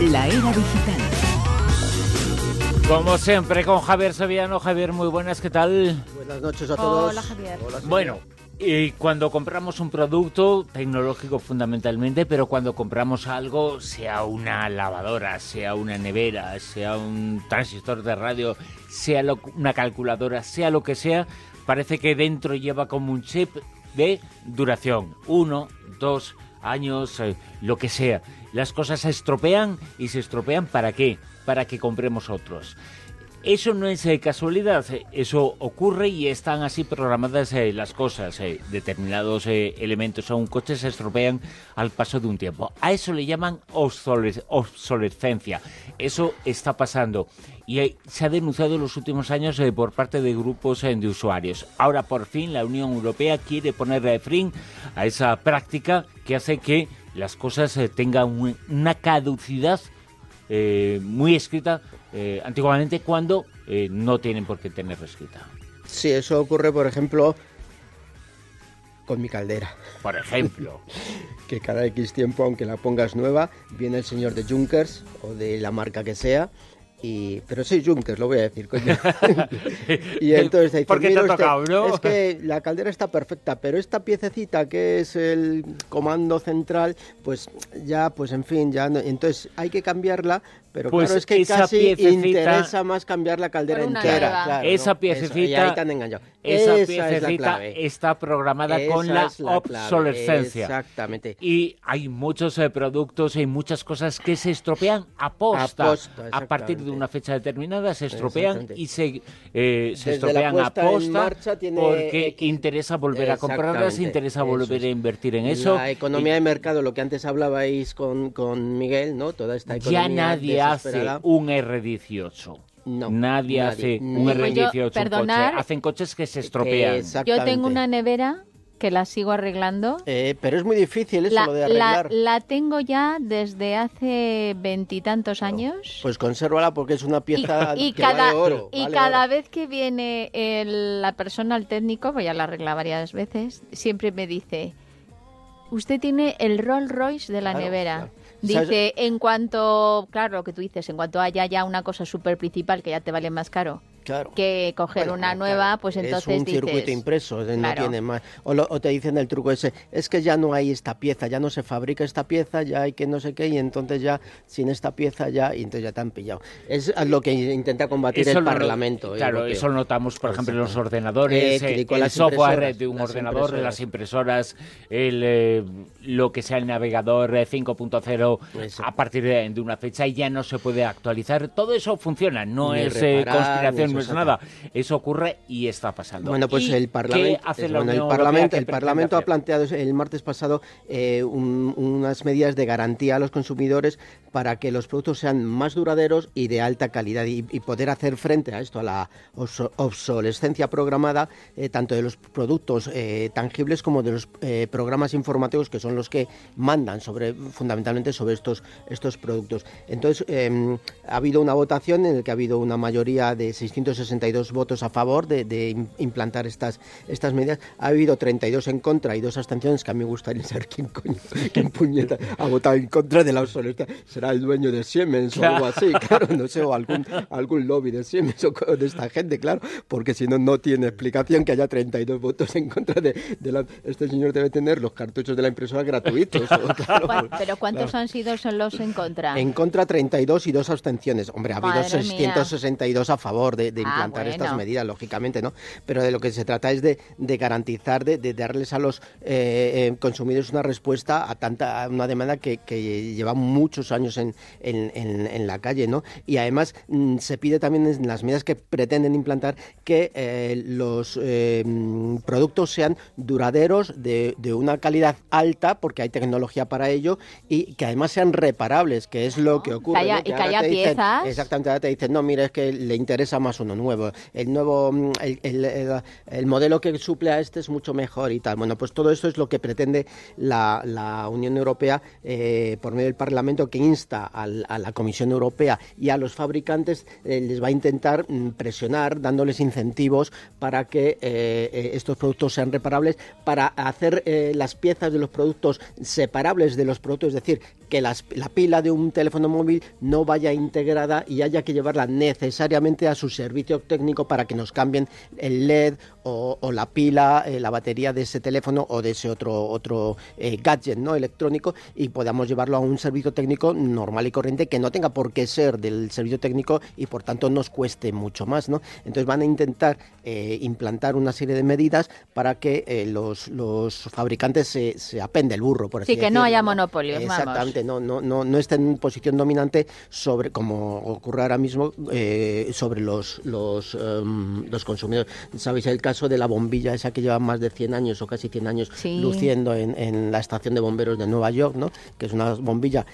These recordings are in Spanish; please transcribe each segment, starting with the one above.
La era digital. Como siempre, con Javier Sevillano. Javier, muy buenas, ¿qué tal? Buenas noches a todos. Hola, Javier. Bueno, y cuando compramos un producto tecnológico fundamentalmente, pero cuando compramos algo, sea una lavadora, sea una nevera, sea un transistor de radio, sea lo- una calculadora, sea lo que sea, parece que dentro lleva como un chip de duración. Uno, dos años, eh, lo que sea. Las cosas se estropean y se estropean ¿para qué? Para que compremos otros. Eso no es eh, casualidad, eh, eso ocurre y están así programadas eh, las cosas. eh, determinados eh, elementos a un coche se estropean al paso de un tiempo. A eso le llaman obsoles- obsolescencia. Eso está pasando y se ha denunciado en los últimos años eh, por parte de grupos de usuarios. Ahora por fin la Unión Europea quiere poner fin a esa práctica que hace que las cosas eh, tengan un- una caducidad eh, muy escrita eh, antiguamente cuando no tienen por qué tener escrita. Sí, eso ocurre, por ejemplo, con mi caldera. Por ejemplo, Que cada X tiempo, aunque la pongas nueva, viene el señor de Junkers o de la marca que sea. Y, pero soy Junkers, lo voy a decir, coño. y entonces dice, ¿Por qué te "Mire ha usted, tocado, no?" Es que la caldera está perfecta, pero esta piececita que es el comando central, pues ya, pues en fin, ya no- entonces hay que cambiarla, pero Pues claro, es que esa casi piececita- interesa más cambiar la caldera entera. claro, esa ¿no? Piececita, ahí engañado. esa es la piececita está programada con Esa la la clave, obsolescencia. Exactamente. Y hay muchos eh, productos y muchas cosas que se estropean a posta. Aposta, a partir de una fecha determinada se estropean y se, eh, se estropean porque X. interesa volver a comprarlas, interesa volver a invertir en eso. La economía y de mercado, lo que antes hablabais con, con Miguel, ¿no? Toda esta economía ya nadie hace un R18. No, nadie, nadie. hace un Pues yo, R18 un coche. perdonar, Hacen coches que se estropean. Yo tengo una nevera que la sigo arreglando. Eh, pero es muy difícil eso, La, lo de la- arreglar. la tengo ya desde hace veintitantos años. Pues consérvala porque es una y, pieza y que cada, vale oro. y vale cada oro. vez que viene el- la persona al técnico, pues ya la arregla varias veces, siempre me dice, usted tiene el Rolls Royce de la Claro, nevera. claro. Dice, en cuanto, claro, lo que tú dices, en cuanto haya ya una cosa súper principal que ya te vale más caro Claro. que coger Bueno, una claro, nueva, pues entonces es un dices... circuito impreso, de- no claro. tiene más. O, lo- o te dicen el truco ese, es que ya no hay esta pieza, ya no se fabrica esta pieza, ya hay que no sé qué, y entonces ya sin esta pieza ya, y entonces ya te han pillado. Es lo que intenta combatir Eso el lo- Parlamento. Claro, europeo. eso lo notamos, por ejemplo, en los ordenadores, Eh, eh, con el las software de un las ordenador, las impresoras, el, eh, lo que sea el navegador eh, 5.0, Eso. a partir de, de una fecha ya no se puede actualizar. Todo eso funciona, no Ni es eh, reparar, conspiración, no eso, es nada. Eso ocurre y está pasando. Bueno, pues ¿Y el Parlamento, ¿Qué hace es- la bueno, el Parlamento, ha planteado el martes pasado eh, un- unas medidas de garantía a los consumidores para que los productos sean más duraderos y de alta calidad y, y poder hacer frente a esto, a la obso- obsolescencia programada, eh, tanto de los productos eh, tangibles como de los programas informativos que son los que mandan sobre fundamentalmente sobre estos estos productos. Entonces eh, ha habido una votación en la que ha habido una mayoría de 662 votos a favor de, de im- implantar estas estas medidas. Ha habido 32 en contra y dos abstenciones que a mí me gustaría saber quién coño, quién puñeta ha votado en contra de la obsolescencia. Será el dueño de Siemens o algo así, claro, no sé, o algún, algún lobby de Siemens o de esta gente, claro, porque si no, no tiene explicación que haya 32 votos en contra de, de la... Este señor debe tener los cartuchos de la impresora gratuitos. o, claro, ¿Cuál- por- Pero ¿cuántos han sido son los en contra? en contra 32 y dos abstenciones. Hombre, ha habido Madre mía. 662 a favor de, de Ah, implantar estas bueno. medidas, lógicamente, ¿no? Pero de lo que se trata es de, de garantizar, de, de darles a los eh, eh, consumidores una respuesta a tanta a una demanda que, que lleva muchos años en, en, en- en la calle, ¿no? Y además mm, se pide también en las medidas que pretenden implantar que eh, los eh, productos sean duraderos, de, de una calidad alta, porque hay tecnología para ello, y que además sean reparables, que es lo que ocurre. ¿no? y que haya dicen- piezas. Exactamente, ahora te dicen, no, mira, es que le interesa más uno nuevo. El nuevo, mm, el, modelo que suple a este es mucho mejor y tal. Bueno, pues todo esto es lo que pretende la, Unión Europea eh, por medio del Parlamento que insta a la Comisión Europea y a los fabricantes, eh, les va a intentar mm, presionar dándoles incentivos para que eh, estos productos sean reparables, para hacer las piezas de los productos separables de los productos, es decir, que la pila de un teléfono móvil no vaya integrada y haya que llevarla necesariamente a su servicio técnico para que nos cambien el LED o, la pila, eh, la batería de ese teléfono o de ese otro, otro eh, gadget ¿no? electrónico y podamos llevarlo a un servicio técnico normal y corriente que no tenga por qué ser del servicio técnico y por tanto nos cueste mucho más. ¿no? Entonces van a intentar eh, implantar una serie de medidas para que los, los fabricantes se, se apende el burro, por así Sí, que no haya monopolios. Exactamente, no, no, no, no estén en posición dominante sobre, como ocurre ahora mismo, eh, sobre los, los, em, los consumidores. ¿Sabéis el caso de la bombilla esa que lleva más de 100 años o casi 100 años luciendo en, en, la estación de bomberos de Nueva York, ¿no? que es una bombilla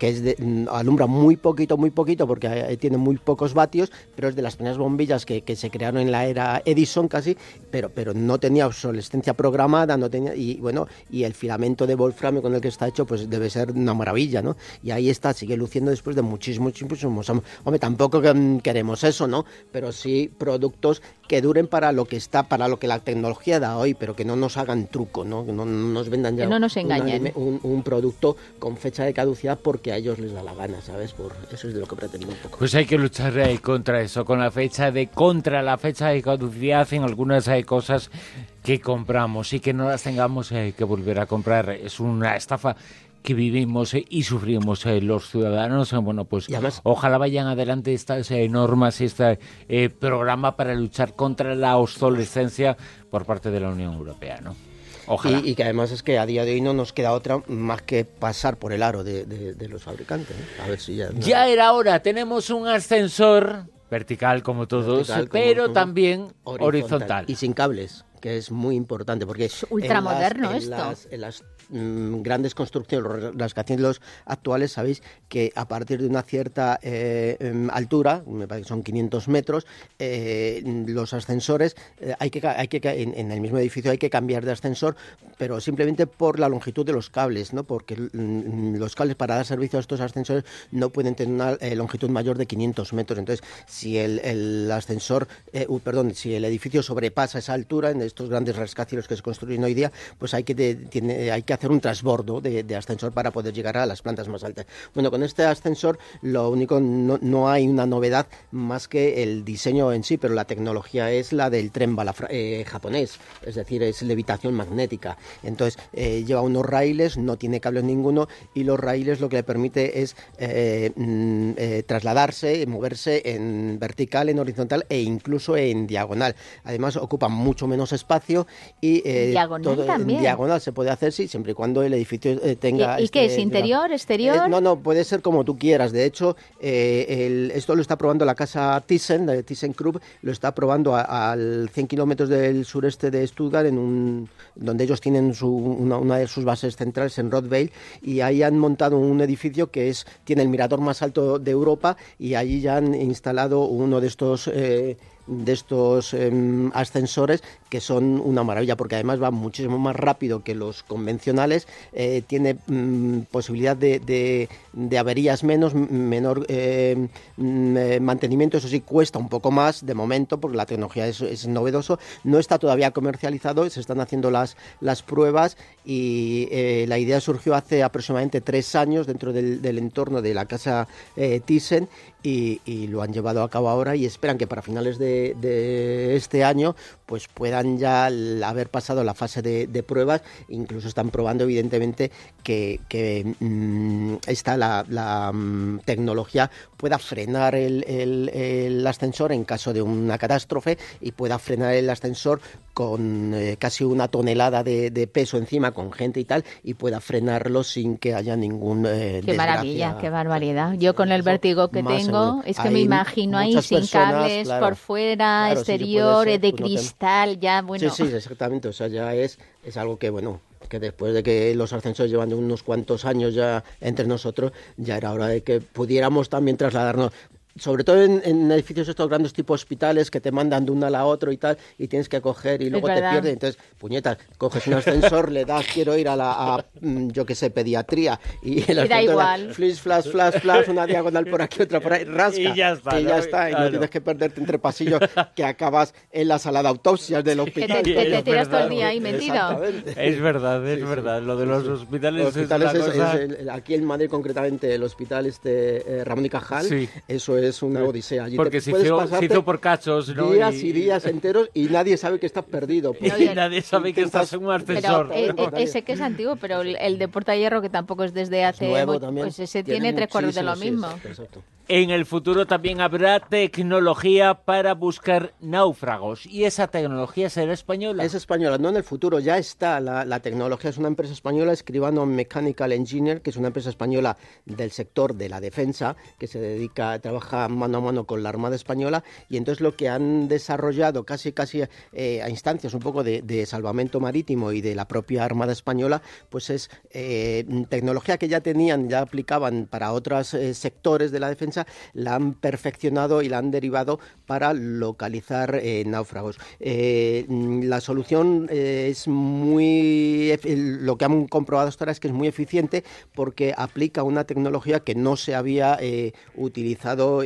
que es de, mm, alumbra muy poquito, muy poquito, porque eh, tiene muy pocos vatios, pero es de las primeras bombillas que, que, se crearon en la era Edison casi, pero, pero no tenía obsolescencia programada, no tenía, y bueno, y el filamento de wolframio con el que está hecho, pues debe ser una maravilla, ¿no? Y ahí está, sigue luciendo después de muchísimos, muchísimos Hombre, tampoco mm, queremos eso, ¿no? Pero sí productos que duren para lo que está, para lo que la tecnología da hoy, pero que no nos hagan truco, ¿no? Que no, nos vendan ya no nos engañen. Un, un, producto con fecha de caducidad porque a ellos les da la gana, ¿sabes? Por eso es de lo que pretendo un poco. Pues hay que luchar contra eso, con la fecha de contra la fecha de caducidad en algunas hay cosas que compramos y que no las tengamos eh, que volver a comprar. Es una estafa que vivimos eh, y sufrimos eh, los ciudadanos. Bueno, pues ojalá vayan adelante estas normas y este programa para luchar contra la obsolescencia por parte de la Unión Europea, ¿no? Y, que además es que a día de hoy no nos queda otra más que pasar por el aro de, los fabricantes. A ver si ya, ya era hora, tenemos un ascensor vertical como todos, pero también horizontal. Y sin cables que es muy importante porque es ultramoderno esto. en las Mm, grandes construcciones, las los actuales, sabéis que a partir de una cierta eh, em, altura, me parece que son 500 metros, eh, los ascensores, eh, hay que, hay que en, el mismo edificio hay que cambiar de ascensor, pero simplemente por la longitud de los cables, ¿no? porque mm, los cables para dar servicio a estos ascensores no pueden tener una longitud mayor de 500 metros. Entonces, si el, ascensor, perdón, si el edificio sobrepasa esa altura en estos grandes rascacielos que se construyen hoy día, pues hay que, tiene, hay que hacer un transbordo de, ascensor para poder llegar a las plantas más altas. Bueno, con este ascensor lo único, no, hay una novedad más que el diseño en sí, pero la tecnología es la del tren bala eh, japonés, es decir, es levitación magnética. Entonces, eh, lleva unos raíles, no tiene cables ninguno y los raíles lo que le permite es eh, mm, trasladarse, moverse en vertical, en horizontal e incluso en diagonal. Además, ocupa mucho menos espacio y diagonal en diagonal se puede hacer, sí, siempre y cuando el edificio eh, tenga... ¿Y, qué es? Este, ¿Interior? ¿Exterior? Eh, no, no, puede ser como tú quieras. De hecho, eh, esto lo está probando la casa Thyssen, de Thyssen Group, lo está probando al 100 kilómetros del sureste de Stuttgart, en un, donde ellos tienen una, de sus bases centrales en Rottweil, y ahí han montado un edificio que es tiene el mirador más alto de Europa, y allí ya han instalado uno de estos de estos em, ascensores que son una maravilla porque además va muchísimo más rápido que los convencionales, eh, tiene mm, posibilidad de, de, averías menos, menor eh, mm, eh, mantenimiento, eso sí cuesta un poco más de momento porque la tecnología es, novedoso, no está todavía comercializado, se están haciendo las, las pruebas y la idea surgió hace aproximadamente tres años dentro del entorno de la casa Thyssen y, lo han llevado a cabo ahora y esperan que para finales de, este año pues puedan ya haber pasado la fase de, pruebas, incluso están probando evidentemente que, que mm, esta la, mm, tecnología pueda frenar el, ascensor en caso de una catástrofe y pueda frenar el ascensor con eh, casi una tonelada de, peso encima con gente y tal y pueda frenarlo sin que haya ningún eh, qué maravilla qué barbaridad. Yo con el vértigo que tengo es que me imagino ahí sin cables por fuera, exterior, de cristal, ya, bueno. Sí, sí, exactamente, o sea, ya es, es algo que, bueno, que después de que los ascensores llevan unos cuantos años ya entre nosotros, ya era hora de que pudiéramos también trasladarnos sobre todo en, edificios estos grandes tipo hospitales que te mandan de una a la otra y tal, y tienes que coger y luego te pierdes. Entonces, puñetas, coges un ascensor, le das, quiero ir a la, mm, yo qué sé, pediatría, y el ascensor, igual. flash, flash, flash, flash, una diagonal por aquí, otra por ahí, rasca. Y ya está. Y ya está, y no tienes que perderte entre pasillos que acabas en la sala de autopsias del hospital. Que te, tiras todo el día ahí metido. Es verdad, es verdad. Lo de los hospitales, hospitales es, aquí en Madrid concretamente, el hospital este eh, Ramón y Cajal, eso es una odisea. Porque se hizo, por cachos, ¿no? Días y... días enteros y nadie sabe que estás perdido. y nadie sabe que estás en un ascensor. Eh, eh, ese que es antiguo, pero el, de Puerta Hierro, que tampoco es desde hace... Nuevo, pues ese tiene tres cuartos de lo mismo. En el futuro también habrá tecnología para buscar náufragos. ¿Y esa tecnología será española? Es española, no en el futuro, ya está. La, tecnología es una empresa española, Escribano Mechanical Engineer, que es una empresa española del sector de la defensa, que se dedica, trabaja mano a mano con la Armada Española. Y entonces lo que han desarrollado casi casi eh, a instancias un poco de, salvamento marítimo y de la propia Armada Española, pues es eh, tecnología que ya tenían, ya aplicaban para otros eh, sectores de la defensa la han perfeccionado y la han derivado para localizar eh, náufragos. Eh, la solución eh, es muy... Lo que han comprobado hasta ahora es que es muy eficiente porque aplica una tecnología que no se había utilizado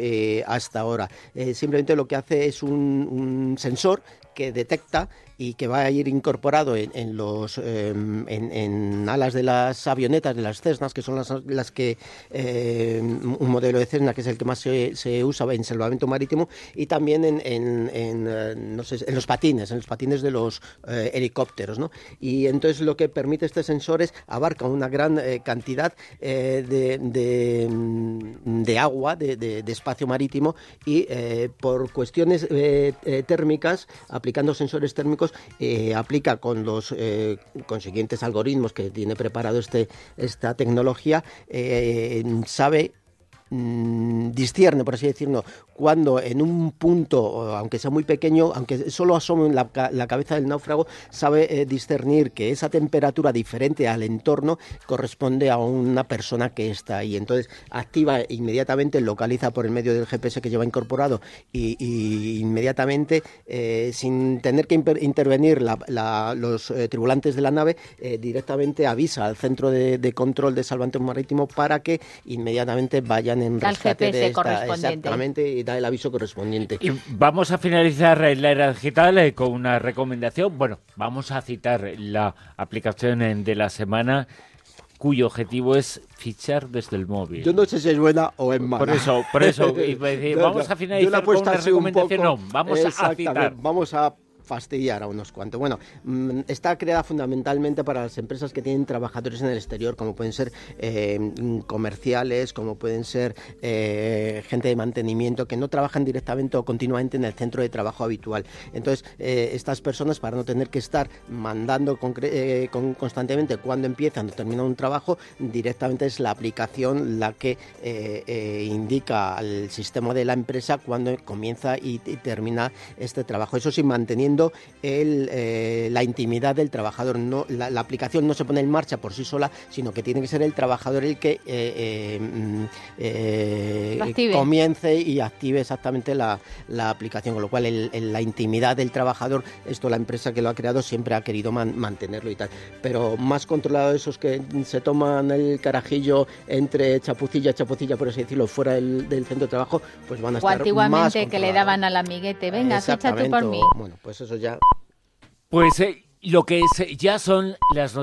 hasta ahora. simplemente lo que hace es un sensor que detecta y que va a ir incorporado en, los em, en, alas de las avionetas de las Cessnas que son las, que em, un modelo de Cessna que es el que más se, usa en salvamento marítimo y también en, eh, en los patines en los patines de los eh, helicópteros ¿no? y entonces lo que permite este sensor es abarca una gran eh, cantidad de, de, agua de, espacio marítimo y por cuestiones térmicas aplicando sensores térmicos eh, aplica con los eh, consiguientes algoritmos que tiene preparado este, esta tecnología, eh, sabe mm, discierne, por así decirlo, cuando en un punto, aunque sea muy pequeño, aunque solo asome la, la cabeza del náufrago, sabe eh, discernir que esa temperatura diferente al entorno corresponde a una persona que está ahí. Entonces activa inmediatamente, localiza por el medio del GPS que lleva incorporado y, inmediatamente, eh, sin tener que intervenir los eh, tripulantes de la nave, directamente avisa al centro de, control de salvamento marítimo para que inmediatamente vayan en rescate de esta, exactamente da el aviso correspondiente. Y vamos a finalizar la era digital eh, con una recomendación. Bueno, vamos a citar la aplicación de la semana cuyo objetivo es fichar desde el móvil. Yo no sé si es buena o es mala. Por eso, por eso, vamos a finalizar con una recomendación. no, vamos a citar. Vamos a fastidiar a unos cuantos. Bueno, mm, está creada fundamentalmente para las empresas que tienen trabajadores en el exterior, como pueden ser eh, comerciales, como pueden ser eh, gente de mantenimiento, que no trabajan directamente o continuamente en el centro de trabajo habitual. Entonces, eh, estas personas, para no tener que estar mandando constantemente cuando empiezan o terminan un trabajo, directamente es la aplicación la que indica al sistema de la empresa cuando comienza y, y termina este trabajo. Eso sí, manteniendo el, eh, la intimidad del trabajador. No, la, aplicación no se pone en marcha por sí sola, sino que tiene que ser el trabajador el que eh, eh, mm, comience y active exactamente la, aplicación, con lo cual la intimidad del trabajador, esto la empresa que lo ha creado siempre ha querido mantenerlo y tal. Pero más controlado esos que se toman el carajillo entre chapucilla chapucilla, por así decirlo, fuera del, centro de trabajo, pues van a estar antiguamente que le daban al amiguete, venga, ficha tú por mí. Bueno, pues eso ya. Pues eh, lo que es, ya son las noticias.